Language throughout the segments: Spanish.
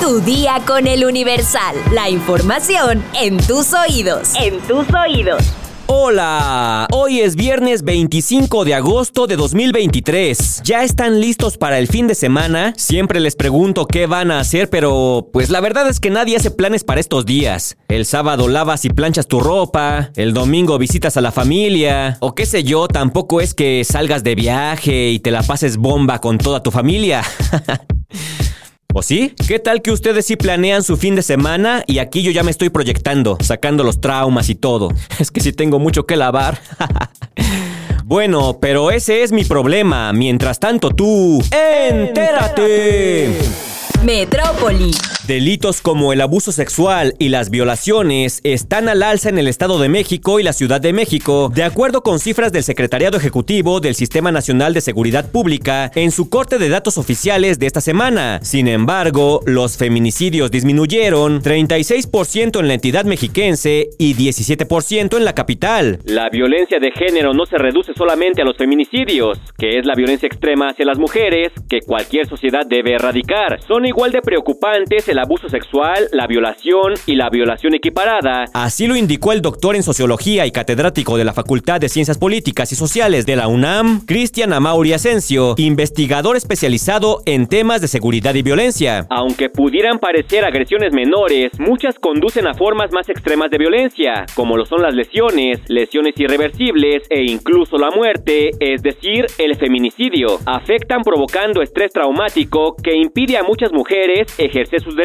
Tu día con el Universal. La información en tus oídos. En tus oídos. Hola, hoy es viernes 25 de agosto de 2023. ¿Ya están listos para el fin de semana? Siempre les pregunto qué van a hacer, pero pues la verdad es que nadie hace planes para estos días. El sábado lavas y planchas tu ropa, el domingo visitas a la familia, o qué sé yo, tampoco es que salgas de viaje y te la pases bomba con toda tu familia. ¿O sí? ¿Qué tal que ustedes sí planean su fin de semana y aquí yo ya me estoy proyectando, sacando los traumas y todo? Es que sí tengo mucho que lavar. bueno, pero ese es mi problema. Mientras tanto tú... ¡Entérate! Metrópoli. Delitos como el abuso sexual y las violaciones están al alza en el Estado de México y la Ciudad de México, de acuerdo con cifras del Secretariado Ejecutivo del Sistema Nacional de Seguridad Pública en su corte de datos oficiales de esta semana. Sin embargo, los feminicidios disminuyeron 36% en la entidad mexiquense y 17% en la capital. La violencia de género no se reduce solamente a los feminicidios, que es la violencia extrema hacia las mujeres que cualquier sociedad debe erradicar. Son igual de preocupantes el abuso sexual, la violación y la violación equiparada. Así lo indicó el doctor en sociología y catedrático de la Facultad de Ciencias Políticas y Sociales de la UNAM, Cristian Amauri Asensio, investigador especializado en temas de seguridad y violencia. Aunque pudieran parecer agresiones menores, muchas conducen a formas más extremas de violencia, como lo son las lesiones, lesiones irreversibles e incluso la muerte, es decir, el feminicidio. Afectan provocando estrés traumático que impide a muchas mujeres ejercer sus derechos.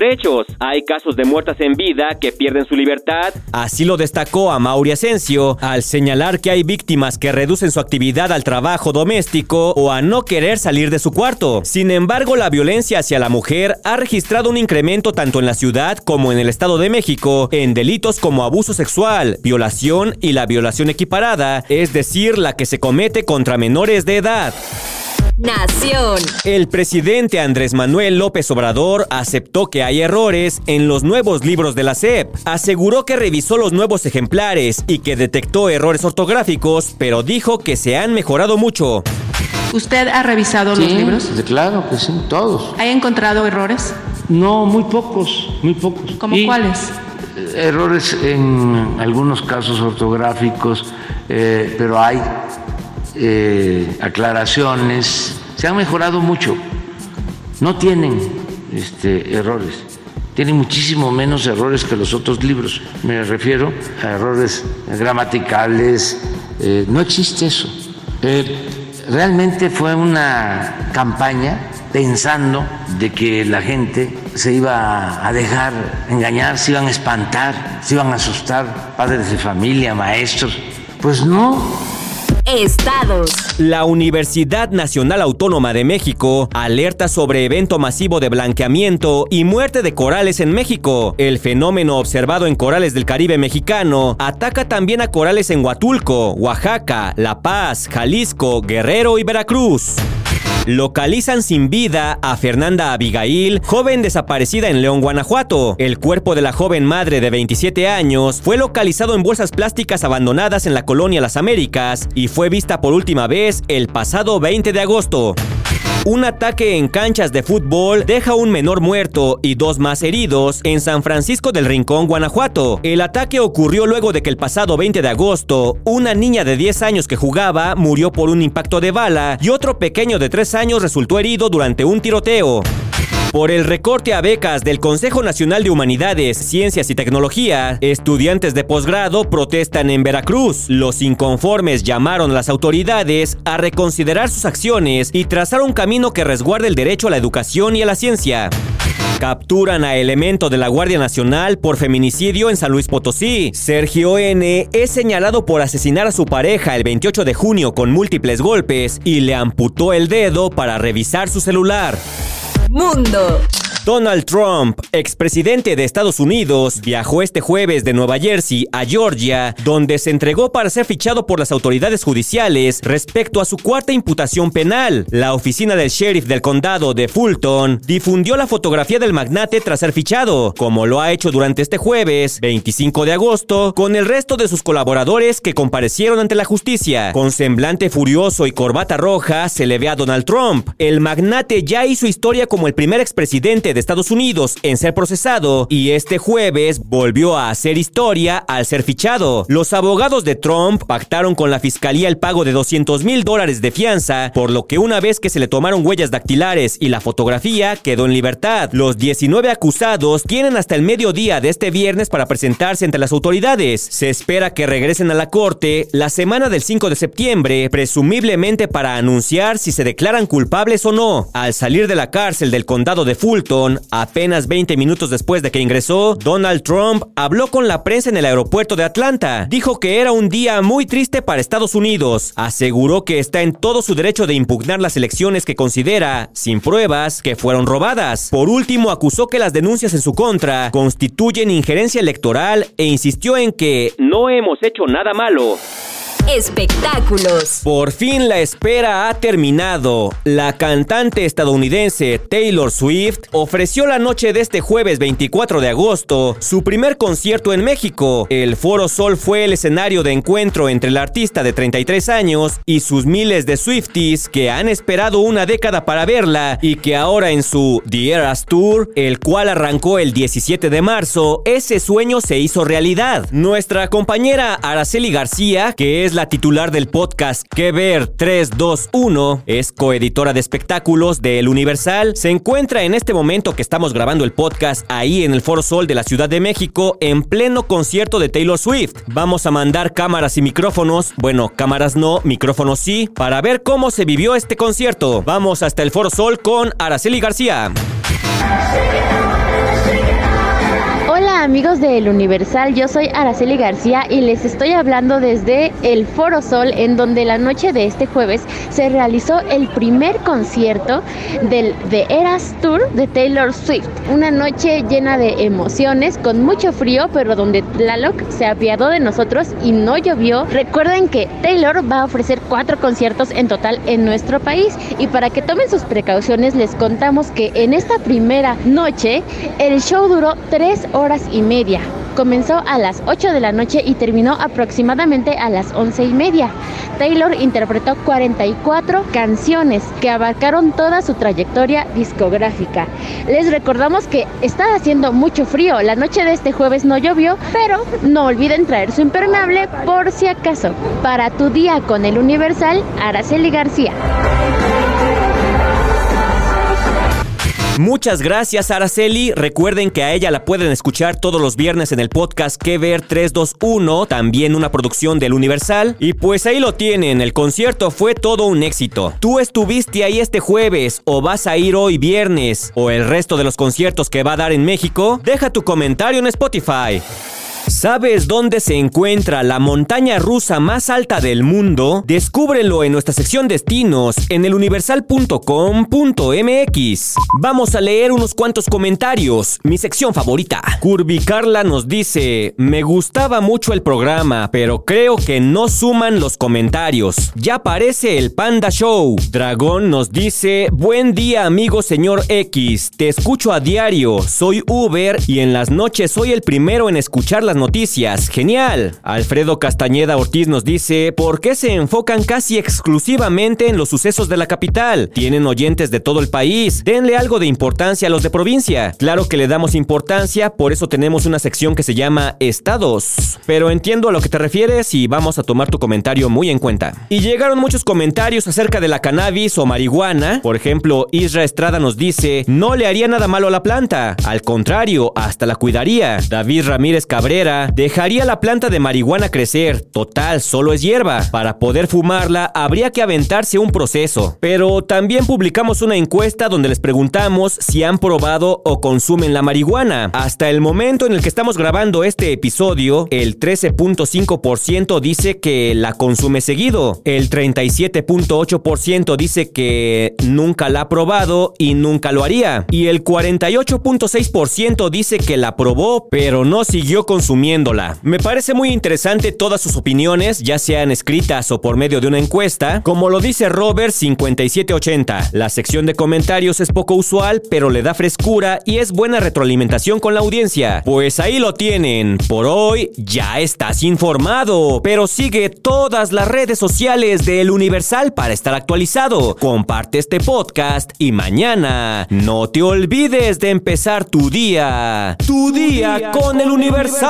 Hay casos de muertas en vida que pierden su libertad. Así lo destacó a Mauri Asensio al señalar que hay víctimas que reducen su actividad al trabajo doméstico o a no querer salir de su cuarto. Sin embargo, la violencia hacia la mujer ha registrado un incremento tanto en la ciudad como en el Estado de México en delitos como abuso sexual, violación y la violación equiparada, es decir, la que se comete contra menores de edad. Nación. El presidente Andrés Manuel López Obrador aceptó que hay errores en los nuevos libros de la SEP. Aseguró que revisó los nuevos ejemplares y que detectó errores ortográficos, pero dijo que se han mejorado mucho. ¿Usted ha revisado los libros? Claro que sí, todos. ¿Ha encontrado errores? No, muy pocos, muy pocos. ¿Cómo cuáles? Errores en algunos casos ortográficos, eh, pero hay eh, aclaraciones, se han mejorado mucho, no tienen este, errores, tienen muchísimo menos errores que los otros libros, me refiero a errores gramaticales, eh, no existe eso. Eh, realmente fue una campaña pensando de que la gente se iba a dejar engañar, se iban a espantar, se iban a asustar, padres de familia, maestros. Pues no, Estados. La Universidad Nacional Autónoma de México alerta sobre evento masivo de blanqueamiento y muerte de corales en México. El fenómeno observado en corales del Caribe mexicano ataca también a corales en Huatulco, Oaxaca, La Paz, Jalisco, Guerrero y Veracruz. Localizan sin vida a Fernanda Abigail, joven desaparecida en León, Guanajuato. El cuerpo de la joven madre de 27 años fue localizado en bolsas plásticas abandonadas en la colonia Las Américas y fue vista por última vez el pasado 20 de agosto. Un ataque en canchas de fútbol deja un menor muerto y dos más heridos en San Francisco del Rincón, Guanajuato. El ataque ocurrió luego de que el pasado 20 de agosto, una niña de 10 años que jugaba murió por un impacto de bala y otro pequeño de 3 años resultó herido durante un tiroteo. Por el recorte a becas del Consejo Nacional de Humanidades, Ciencias y Tecnología, estudiantes de posgrado protestan en Veracruz. Los inconformes llamaron a las autoridades a reconsiderar sus acciones y trazar un camino que resguarde el derecho a la educación y a la ciencia. Capturan a elemento de la Guardia Nacional por feminicidio en San Luis Potosí. Sergio N. es señalado por asesinar a su pareja el 28 de junio con múltiples golpes y le amputó el dedo para revisar su celular. Mundo. Donald Trump, expresidente de Estados Unidos, viajó este jueves de Nueva Jersey a Georgia, donde se entregó para ser fichado por las autoridades judiciales respecto a su cuarta imputación penal. La oficina del sheriff del condado de Fulton difundió la fotografía del magnate tras ser fichado, como lo ha hecho durante este jueves, 25 de agosto, con el resto de sus colaboradores que comparecieron ante la justicia. Con semblante furioso y corbata roja se le ve a Donald Trump. El magnate ya hizo historia como el primer expresidente de Estados Unidos en ser procesado y este jueves volvió a hacer historia al ser fichado. Los abogados de Trump pactaron con la fiscalía el pago de 200 mil dólares de fianza, por lo que una vez que se le tomaron huellas dactilares y la fotografía, quedó en libertad. Los 19 acusados tienen hasta el mediodía de este viernes para presentarse ante las autoridades. Se espera que regresen a la corte la semana del 5 de septiembre, presumiblemente para anunciar si se declaran culpables o no. Al salir de la cárcel del condado de Fulton, apenas 20 minutos después de que ingresó, Donald Trump habló con la prensa en el aeropuerto de Atlanta. Dijo que era un día muy triste para Estados Unidos. Aseguró que está en todo su derecho de impugnar las elecciones que considera, sin pruebas, que fueron robadas. Por último, acusó que las denuncias en su contra constituyen injerencia electoral e insistió en que no hemos hecho nada malo. Espectáculos. Por fin la espera ha terminado. La cantante estadounidense Taylor Swift ofreció la noche de este jueves 24 de agosto su primer concierto en México. El Foro Sol fue el escenario de encuentro entre el artista de 33 años y sus miles de Swifties que han esperado una década para verla y que ahora en su The Eras Tour, el cual arrancó el 17 de marzo, ese sueño se hizo realidad. Nuestra compañera Araceli García, que es la la titular del podcast Que Ver 321, es coeditora de espectáculos de El Universal. Se encuentra en este momento que estamos grabando el podcast ahí en el Foro Sol de la Ciudad de México en pleno concierto de Taylor Swift. Vamos a mandar cámaras y micrófonos, bueno, cámaras no, micrófonos sí, para ver cómo se vivió este concierto. Vamos hasta el Foro Sol con Araceli García. Amigos de El Universal, yo soy Araceli García y les estoy hablando desde el Foro Sol en donde la noche de este jueves se realizó el primer concierto del The Eras Tour de Taylor Swift. Una noche llena de emociones, con mucho frío, pero donde Tlaloc se apiadó de nosotros y no llovió. Recuerden que Taylor va a ofrecer cuatro conciertos en total en nuestro país y para que tomen sus precauciones les contamos que en esta primera noche el show duró tres horas y media. Comenzó a las 8 de la noche y terminó aproximadamente a las 11 y media. Taylor interpretó 44 canciones que abarcaron toda su trayectoria discográfica. Les recordamos que está haciendo mucho frío. La noche de este jueves no llovió, pero no olviden traer su impermeable por si acaso. Para tu día con el Universal, Araceli García. Muchas gracias, Araceli. Recuerden que a ella la pueden escuchar todos los viernes en el podcast Que Ver 321, también una producción del Universal. Y pues ahí lo tienen, el concierto fue todo un éxito. ¿Tú estuviste ahí este jueves o vas a ir hoy viernes o el resto de los conciertos que va a dar en México? Deja tu comentario en Spotify. ¿Sabes dónde se encuentra la montaña rusa más alta del mundo? Descúbrelo en nuestra sección destinos en eluniversal.com.mx. Vamos a leer unos cuantos comentarios, mi sección favorita. Curvy Carla nos dice, me gustaba mucho el programa, pero creo que no suman los comentarios. Ya parece el Panda Show. Dragón nos dice, buen día amigo señor X, te escucho a diario, soy Uber y en las noches soy el primero en escuchar las noticias. Genial. Alfredo Castañeda Ortiz nos dice, ¿por qué se enfocan casi exclusivamente en los sucesos de la capital? Tienen oyentes de todo el país. Denle algo de importancia a los de provincia. Claro que le damos importancia, por eso tenemos una sección que se llama Estados. Pero entiendo a lo que te refieres y vamos a tomar tu comentario muy en cuenta. Y llegaron muchos comentarios acerca de la cannabis o marihuana. Por ejemplo, Isra Estrada nos dice, no le haría nada malo a la planta. Al contrario, hasta la cuidaría. David Ramírez Cabrera dejaría la planta de marihuana crecer. Total, solo es hierba. Para poder fumarla, habría que aventarse un proceso. Pero también publicamos una encuesta donde les preguntamos si han probado o consumen la marihuana. Hasta el momento en el que estamos grabando este episodio, el 13.5% dice que la consume seguido. El 37.8% dice que nunca la ha probado y nunca lo haría. Y el 48.6% dice que la probó, pero no siguió consumiendo resumiéndola. Me parece muy interesante todas sus opiniones, ya sean escritas o por medio de una encuesta. Como lo dice Robert 5780, la sección de comentarios es poco usual, pero le da frescura y es buena retroalimentación con la audiencia. Pues ahí lo tienen. Por hoy ya estás informado, pero sigue todas las redes sociales de El Universal para estar actualizado. Comparte este podcast y mañana no te olvides de empezar tu día. Tu día con El